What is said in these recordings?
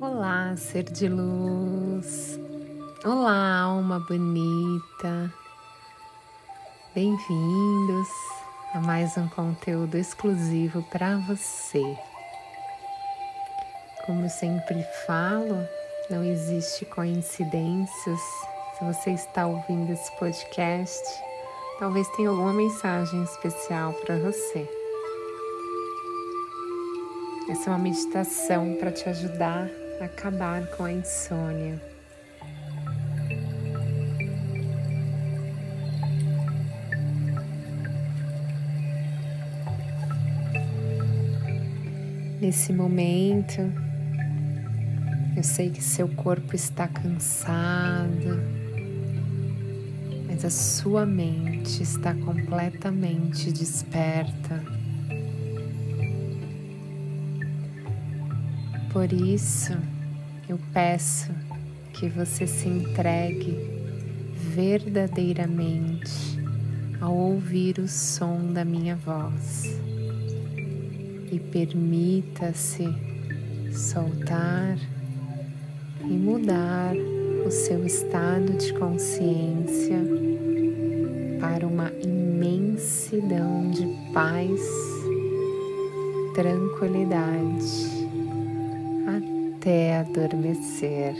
Olá, ser de luz. Olá, alma bonita. Bem-vindos a mais um conteúdo exclusivo para você. Como eu sempre falo, não existe coincidências. Se você está ouvindo esse podcast, talvez tenha alguma mensagem especial para você. Essa é uma meditação para te ajudar acabar com a insônia. Nesse momento, eu sei que seu corpo está cansado, mas a sua mente está completamente desperta. Por isso, eu peço que você se entregue verdadeiramente ao ouvir o som da minha voz. E permita-se soltar e mudar o seu estado de consciência para uma imensidão de paz, tranquilidade até adormecer.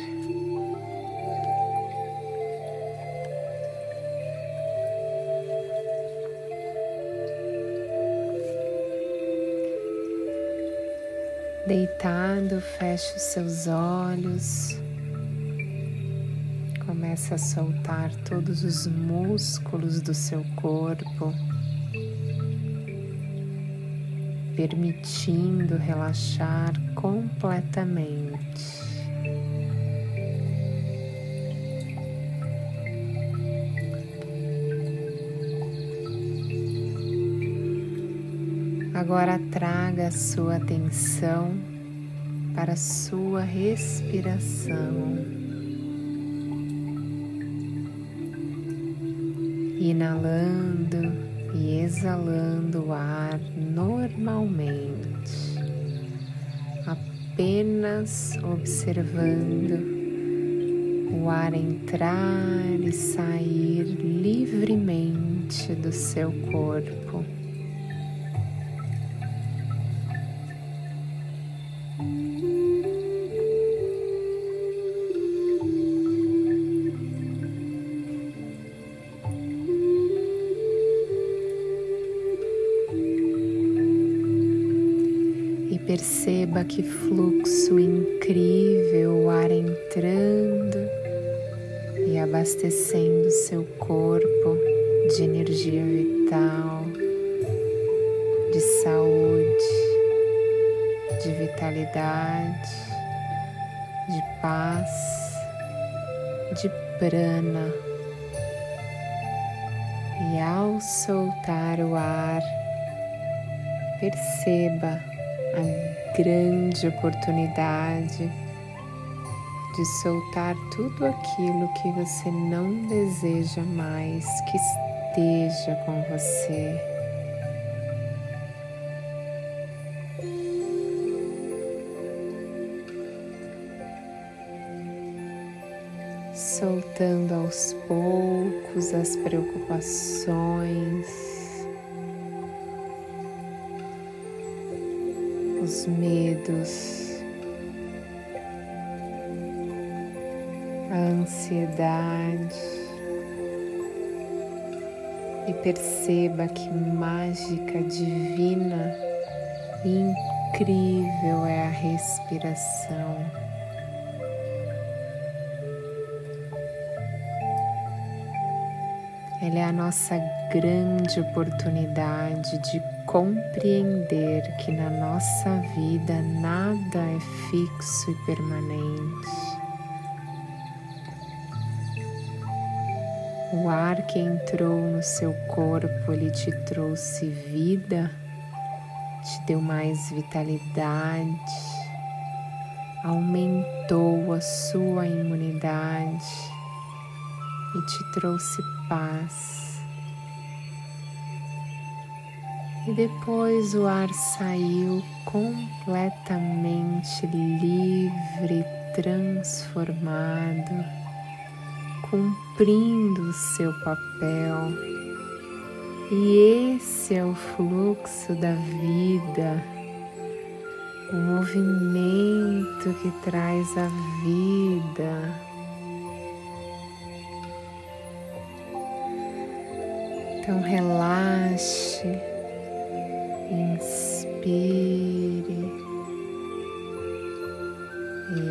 Deitado, feche os seus olhos, começa a soltar todos os músculos do seu corpo. Permitindo relaxar completamente. Agora traga sua atenção para sua respiração. Inalando e exalando o ar normalmente, apenas observando o ar entrar e sair livremente do seu corpo. Perceba que fluxo incrível, o ar entrando e abastecendo seu corpo de energia vital, de saúde, de vitalidade, de paz, de prana. E ao soltar o ar, perceba a grande oportunidade de soltar tudo aquilo que você não deseja mais que esteja com você. Soltando aos poucos as preocupações, os medos, a ansiedade e perceba que mágica divina e incrível é a respiração. Ela é a nossa grande oportunidade de compreender que na nossa vida nada é fixo e permanente. O ar que entrou no seu corpo, ele te trouxe vida, te deu mais vitalidade, aumentou a sua imunidade e te trouxe paz. E depois o ar saiu completamente livre, transformado, cumprindo o seu papel. E esse é o fluxo da vida, o movimento que traz a vida. Então relaxe Inspire.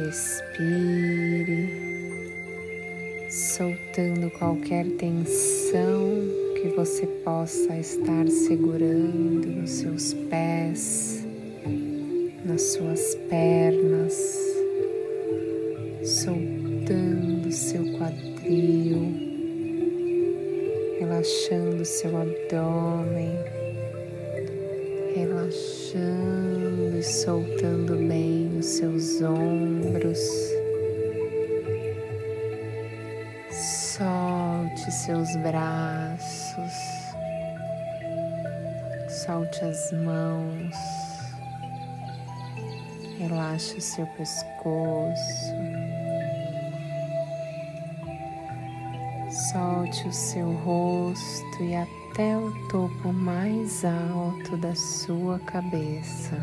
Expire, soltando qualquer tensão que você possa estar segurando nos seus pés, nas suas pernas, soltando seu quadril, relaxando seu abdômen relaxando e soltando bem os seus ombros. Solte seus braços, solte as mãos, relaxe seu pescoço. Solte o seu rosto e até o topo mais alto da sua cabeça.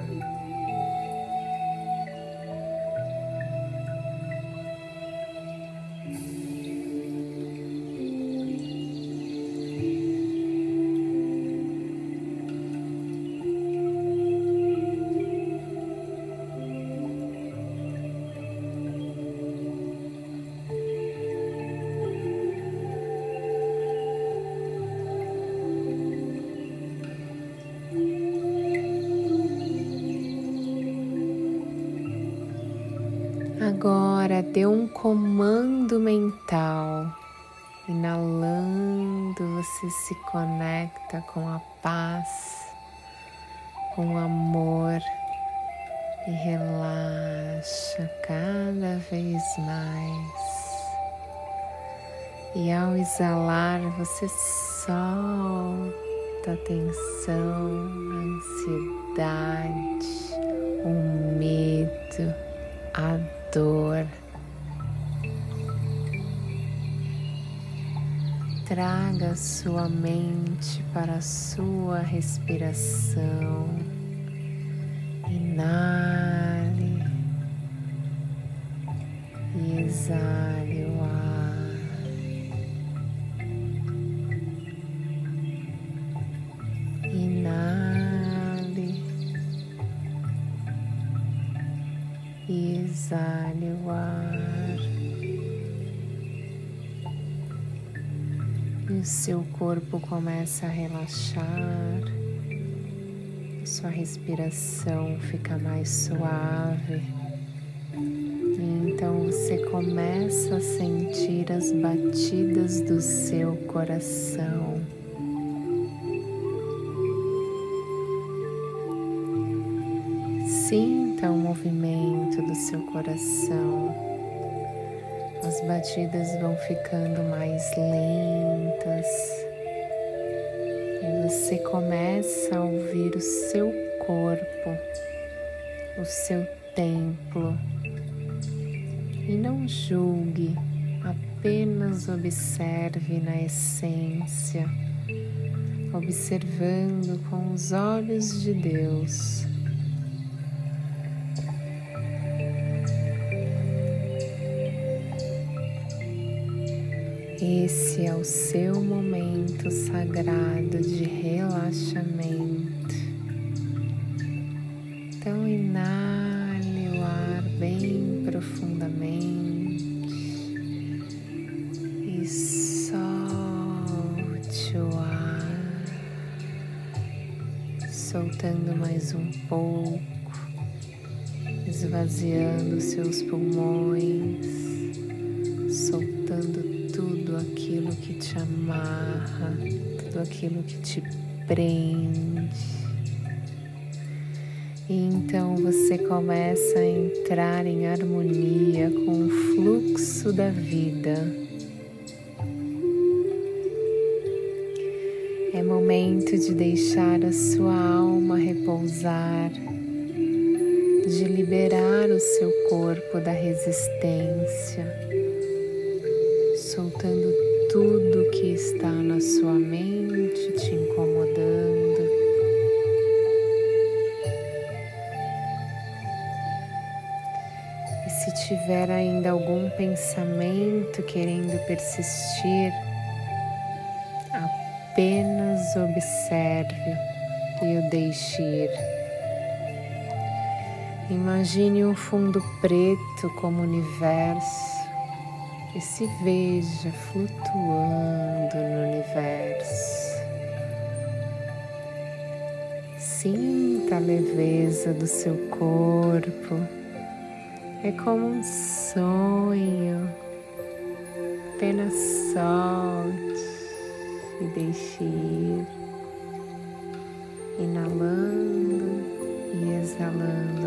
Agora dê um comando mental. Inalando, você se conecta com a paz, com o amor e relaxa cada vez mais. E ao exalar, você solta a tensão, a ansiedade, o medo, a dor. Traga sua mente para a sua respiração. Inale e exale o ar. Inale. e exale o ar. E o seu corpo começa a relaxar, sua respiração fica mais suave. E então você começa a sentir as batidas do seu coração. Sinta o movimento do seu coração. As batidas vão ficando mais lentas e você começa a ouvir o seu corpo, o seu templo. E não julgue, apenas observe na essência, observando com os olhos de Deus Esse é o seu momento sagrado de relaxamento. Então, inale o ar bem profundamente e solte o ar, soltando mais um pouco, esvaziando seus pulmões, soltando tudo aquilo que te amarra, tudo aquilo que te prende. E então você começa a entrar em harmonia com o fluxo da vida. É momento momento de deixar a sua alma repousar, de liberar o seu corpo da resistência, soltando tudo que está na sua mente te incomodando. E se tiver ainda algum pensamento querendo persistir, apenas observe e o deixe ir. Imagine um fundo preto como universo e se veja flutuando no universo. Sinta a leveza do seu corpo. É como um sonho. Apenas solte e deixe ir, inalando e exalando